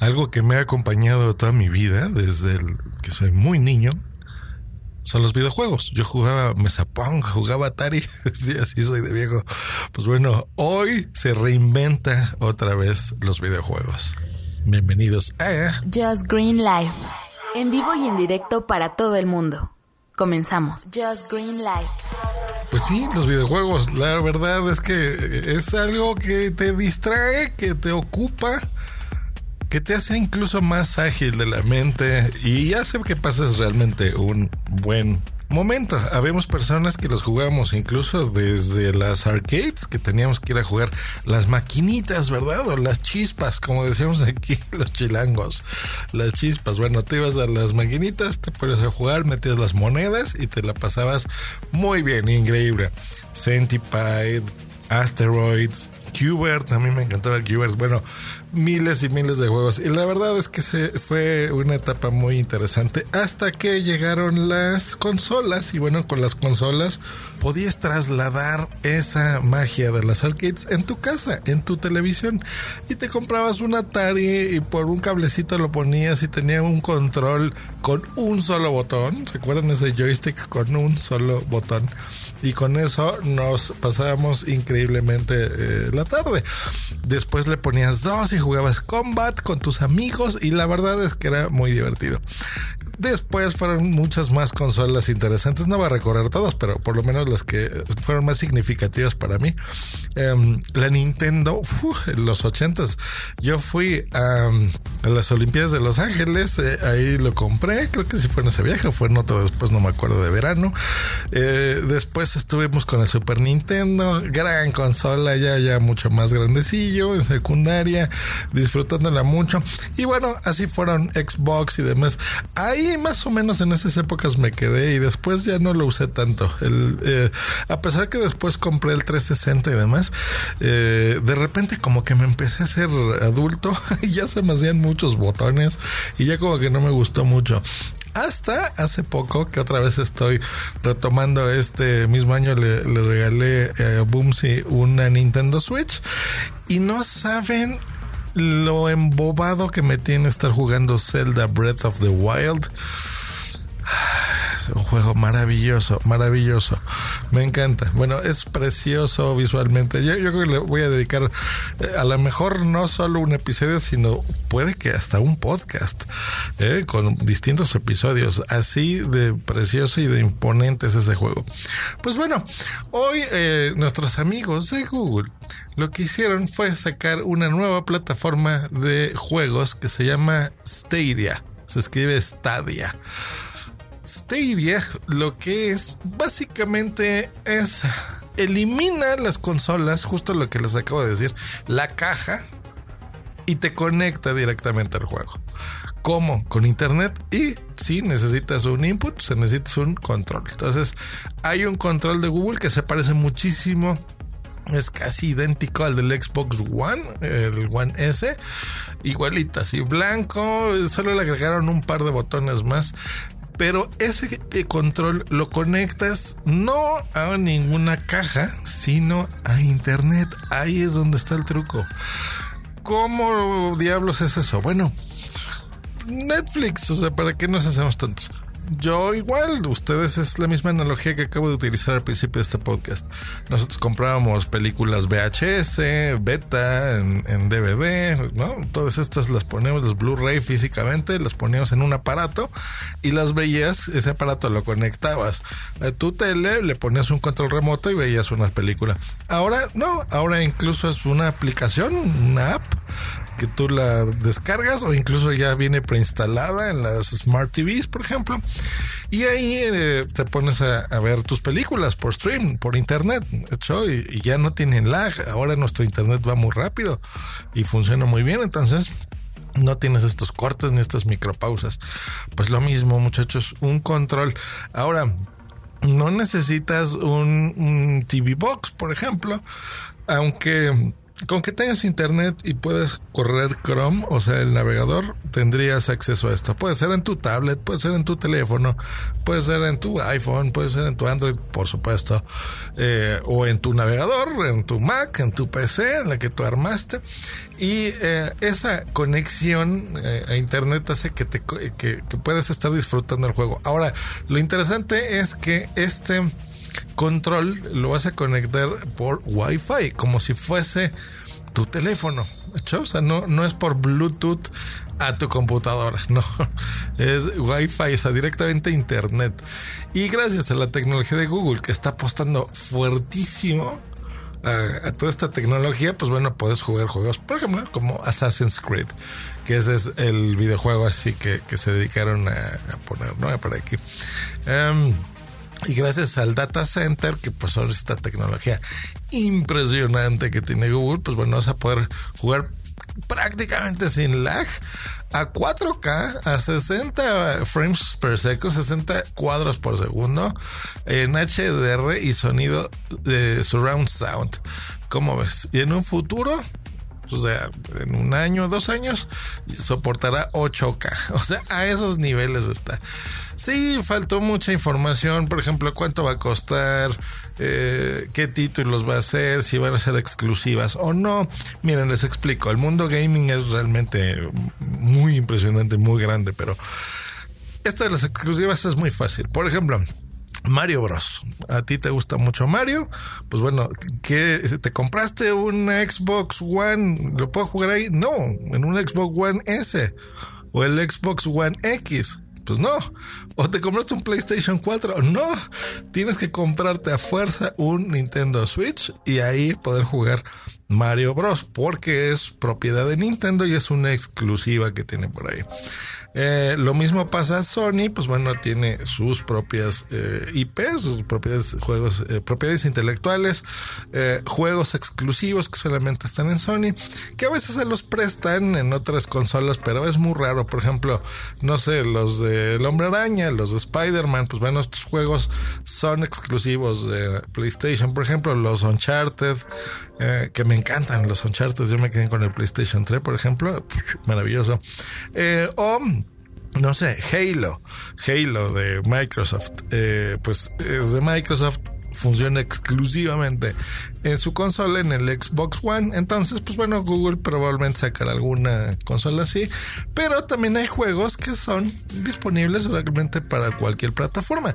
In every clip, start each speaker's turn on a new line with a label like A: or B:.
A: Algo que me ha acompañado toda mi vida, desde el que soy muy niño, son los videojuegos. Yo jugaba Mesa Pong, jugaba Atari, sí, así soy de viejo. Pues bueno, hoy se reinventa otra vez los videojuegos. Bienvenidos a
B: Just Green Life, en vivo y en directo para todo el mundo. Comenzamos. Just Green Life.
A: Pues sí, los videojuegos, la verdad es que es algo que te distrae, que te ocupa que te hace incluso más ágil de la mente y hace que pases realmente un buen momento. Habemos personas que los jugamos incluso desde las arcades, que teníamos que ir a jugar las maquinitas, ¿verdad? O las chispas, como decíamos aquí los chilangos. Las chispas. Bueno, te ibas a las maquinitas, te ponías a jugar, metías las monedas y te la pasabas muy bien, increíble. Centipede, Asteroids, Qbert, también me encantaba el Qbert. Bueno, miles y miles de juegos. Y la verdad es que se fue una etapa muy interesante hasta que llegaron las consolas. Y bueno, con las consolas podías trasladar esa magia de las arcades en tu casa, en tu televisión. Y te comprabas un Atari y por un cablecito lo ponías y tenía un control con un solo botón. ¿Se acuerdan ese joystick con un solo botón? Y con eso nos pasábamos increíblemente eh, la tarde. Después le ponías dos y jugabas combat con tus amigos y la verdad es que era muy divertido. Después fueron muchas más consolas interesantes. No voy a recorrer todas, pero por lo menos las que fueron más significativas para mí. Em, la Nintendo, en los ochentas. Yo fui a, las Olimpiadas de Los Ángeles. Eh, ahí lo compré. Creo que si fue en ese viaje, fue en otro después, no me acuerdo de verano. Eh, después estuvimos con el Super Nintendo. Gran consola, ya, ya mucho más grandecillo, en secundaria, disfrutándola mucho. Y bueno, así fueron Xbox y demás. Ahí más o menos en esas épocas me quedé y después ya no lo usé tanto. Eh, a pesar que después compré el 360 y demás, eh, de repente como que me empecé a ser adulto y ya se me hacían muchos botones y ya como que no me gustó mucho. Hasta hace poco que otra vez estoy retomando este mismo año le, regalé a Boomsy una Nintendo Switch y no saben lo embobado que me tiene estar jugando Zelda Breath of the Wild. Es un juego maravilloso, maravilloso. Me encanta. Bueno, es precioso visualmente. Yo, creo que le voy a dedicar eh, a lo mejor no solo un episodio, sino puede que hasta un podcast eh, con distintos episodios. Así de precioso y de imponente es ese juego. Pues bueno, hoy eh, nuestros amigos de Google lo que hicieron fue sacar una nueva plataforma de juegos que se llama Stadia. Se escribe Stadia. Stadia lo que es básicamente es elimina las consolas, justo lo que les acabo de decir, la caja y te conecta directamente al juego. ¿Cómo? Con internet y si necesitas un input, se necesitas un control. Entonces, hay un control de Google que se parece muchísimo es casi idéntico al del Xbox One, el One S, igualita, así blanco, solo le agregaron un par de botones más. Pero ese control lo conectas no a ninguna caja, sino a internet. Ahí es donde está el truco. ¿Cómo diablos es eso? Bueno, Netflix, o sea, ¿para qué nos hacemos tontos? Yo igual, ustedes es la misma analogía que acabo de utilizar al principio de este podcast. Nosotros comprábamos películas VHS, beta, en, DVD, ¿no? Todas estas las ponemos, los Blu-ray físicamente, las poníamos en un aparato y las veías, ese aparato lo conectabas a tu tele, le ponías un control remoto y veías una película. Ahora no, ahora incluso es una aplicación, una app que tú la descargas o incluso ya viene preinstalada en las Smart TVs, por ejemplo. Y ahí eh, te pones a, ver tus películas por stream, por internet, hecho, y, ya no tienen lag. Ahora nuestro internet va muy rápido y funciona muy bien. Entonces, no tienes estos cortes ni estas micropausas. Pues lo mismo, muchachos, un control. Ahora, no necesitas un TV Box, por ejemplo, aunque con que tengas internet y puedas correr Chrome, o sea, el navegador, tendrías acceso a esto. Puede ser en tu tablet, puede ser en tu teléfono, puede ser en tu iPhone, puede ser en tu Android, por supuesto, eh, o en tu navegador, en tu Mac, en tu PC, en la que tú armaste. Y eh, esa conexión eh, a internet hace que, te, que, que puedas estar disfrutando el juego. Ahora, lo interesante es que este control lo vas a conectar por Wi-Fi, como si fuese tu teléfono. O sea, no, no es por Bluetooth a tu computadora, no. Es Wi-Fi, o sea, directamente a Internet. Y gracias a la tecnología de Google, que está apostando fuertísimo a, toda esta tecnología, pues bueno, puedes jugar juegos, por ejemplo, como Assassin's Creed, que ese es el videojuego así que, se dedicaron a, poner. Por aquí. Em, y gracias al data center, que pues ahora esta tecnología impresionante que tiene Google, pues bueno, vas a poder jugar prácticamente sin lag a 4K a 60 frames per second, 60 cuadros por segundo en HDR y sonido de surround sound. ¿Cómo ves? Y en un futuro o sea, en un año, dos años, soportará 8K. O sea, a esos niveles está. Sí, faltó mucha información, por ejemplo, cuánto va a costar, eh, qué títulos va a ser, si van a ser exclusivas o no. Miren, les explico, el mundo gaming es realmente muy impresionante, muy grande, pero esto de las exclusivas es muy fácil. Por ejemplo, Mario Bros. ¿A ti te gusta mucho Mario? Pues bueno, ¿qué, ¿te compraste un Xbox One? ¿Lo puedo jugar ahí? No, en un Xbox One S o el Xbox One X. Pues no. O te compraste un PlayStation 4. No. Tienes que comprarte a fuerza un Nintendo Switch y ahí poder jugar Mario Bros. Porque es propiedad de Nintendo y es una exclusiva que tiene por ahí. Eh, lo mismo pasa a Sony, pues bueno, tiene sus propias eh, IPs, sus propiedades, juegos, eh, propiedades intelectuales, juegos exclusivos que solamente están en Sony, que a veces se los prestan en otras consolas, pero es muy raro. Por ejemplo, no sé, los de El Hombre Araña, los de Spider-Man, pues bueno, estos juegos son exclusivos de PlayStation. Por ejemplo, los Uncharted, que me encantan los Uncharted, yo me quedé con el PlayStation 3, por ejemplo, maravilloso. o no sé, Halo, Halo de Microsoft, eh, pues es de Microsoft, funciona exclusivamente en su consola, en el Xbox One. Entonces, pues bueno, Google probablemente sacará alguna consola así. Pero también hay juegos que son disponibles realmente para cualquier plataforma.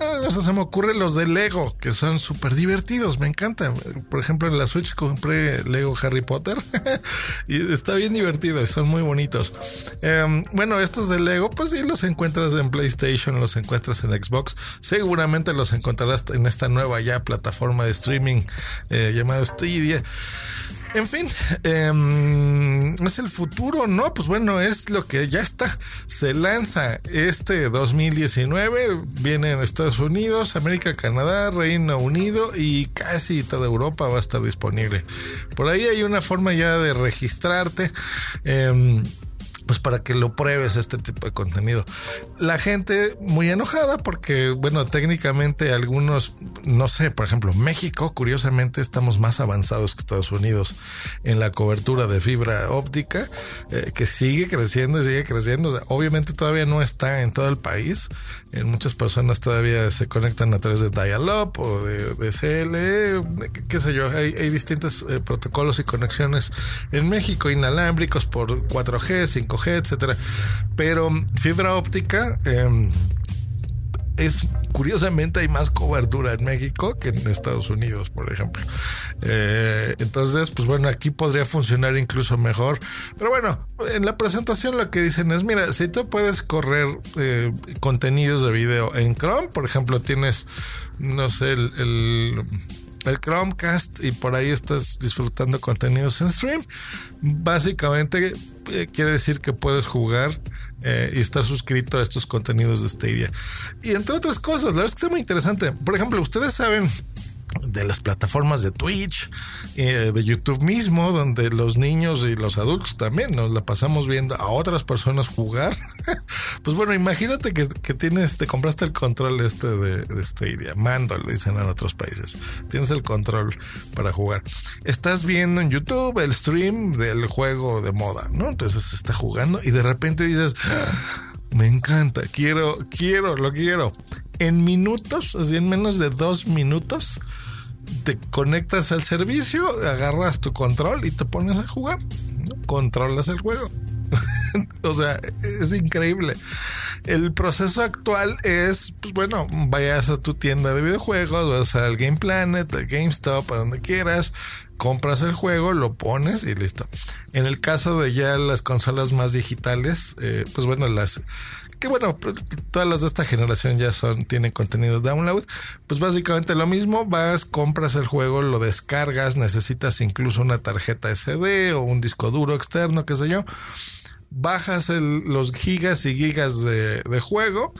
A: Ah, no se me ocurre los de Lego, que son súper divertidos, me encanta. Por ejemplo, en la Switch compré Lego Harry Potter y está bien divertido y son muy bonitos. Em, bueno, estos de Lego, pues sí, los encuentras en PlayStation, los encuentras en Xbox. Seguramente los encontrarás en esta nueva ya plataforma de streaming eh, llamada Stadia. En fin, em, es el futuro, ¿no? Pues bueno, es lo que ya está. Se lanza este 2019, viene en Estados Unidos, América, Canadá, Reino Unido y casi toda Europa va a estar disponible. Por ahí hay una forma ya de registrarte. Eh, pues para que lo pruebes este tipo de contenido. La gente muy enojada porque, bueno, técnicamente algunos, no sé, por ejemplo, México, curiosamente, estamos más avanzados que Estados Unidos en la cobertura de fibra óptica, eh, que sigue creciendo y sigue creciendo. obviamente todavía no está en todo el país. En muchas personas todavía se conectan a través de Dial-Up o de, de CLE, qué sé yo. Hay, distintos eh, protocolos y conexiones en México, inalámbricos por 4G, 5G etcétera. Pero fibra óptica em, es curiosamente hay más cobertura en México que en Estados Unidos, por ejemplo. Eh, entonces, pues bueno, aquí podría funcionar incluso mejor. Pero bueno, en la presentación lo que dicen es, mira, si tú puedes correr eh, contenidos de video en Chrome, por ejemplo, tienes, no sé, el Chromecast y por ahí estás disfrutando contenidos en stream. Básicamente eh, quiere decir que puedes jugar eh, y estar suscrito a estos contenidos de Stadia. Y entre otras cosas, la verdad es que está muy interesante. Por ejemplo, ustedes saben de las plataformas de Twitch, eh, de YouTube mismo, donde los niños y los adultos también nos la pasamos viendo a otras personas jugar. pues bueno, imagínate que, tienes, te compraste el control este de, de Stadia, mando, le dicen en otros países. Tienes el control para jugar. Estás viendo en YouTube el stream del juego de moda, ¿no? Entonces se está jugando y de repente dices, me encanta, quiero, quiero, lo quiero en minutos, así en menos de dos minutos, te conectas al servicio, agarras tu control y te pones a jugar. Controlas el juego. o sea, es increíble. El proceso actual es, pues bueno, vayas a tu tienda de videojuegos, vas al Game Planet, al GameStop, a donde quieras, compras el juego, lo pones y listo. En el caso de ya las consolas más digitales, eh, pues bueno, las que bueno, todas las de esta generación ya son, tienen contenido download, pues básicamente lo mismo, vas, compras el juego, lo descargas, necesitas incluso una tarjeta SD o un disco duro externo, qué sé yo, bajas los gigas y gigas de, juego,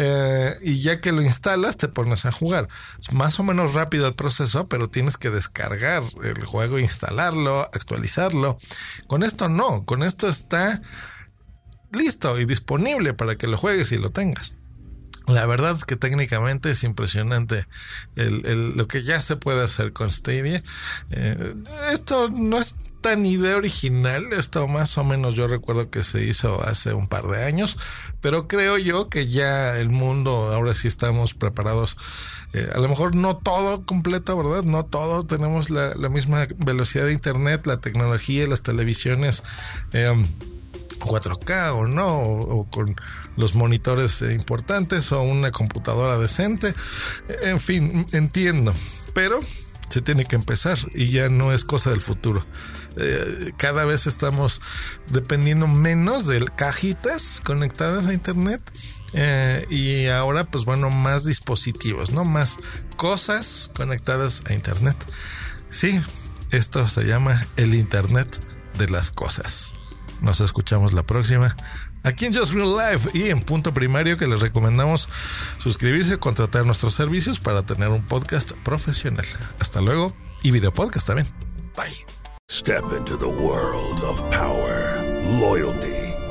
A: eh, y ya que lo instalas te pones a jugar. Es más o menos rápido el proceso, pero tienes que descargar el juego, instalarlo, actualizarlo. Con esto no, con esto está listo y disponible para que lo juegues y lo tengas. La verdad es que técnicamente es impresionante lo que ya se puede hacer con Stadia. Eh, esto no es idea original, esto más o menos yo recuerdo que se hizo hace un par de años, pero creo yo que ya el mundo, ahora sí estamos preparados, eh, a lo mejor no todo completo, ¿verdad? No todo, tenemos la, misma velocidad de Internet, la tecnología, las televisiones. Eh, 4K o no, o, con los monitores eh, importantes o una computadora decente. En fin, entiendo, pero se tiene que empezar y ya no es cosa del futuro. Eh, cada vez estamos dependiendo menos de cajitas conectadas a internet eh, y ahora pues bueno más dispositivos, no más cosas conectadas a internet. Sí, esto se llama el internet de las cosas. Nos escuchamos la próxima. Aquí en Just Real Life y en Punto Primario que les recomendamos suscribirse contratar nuestros servicios para tener un podcast profesional. Hasta luego y video podcast también. Bye. Step into the world of power, loyalty